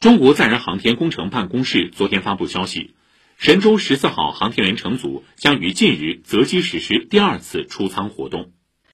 中国载人航天工程办公室昨天发布消息神舟十四号航天员乘组将于近日择机实施第二次出舱活动。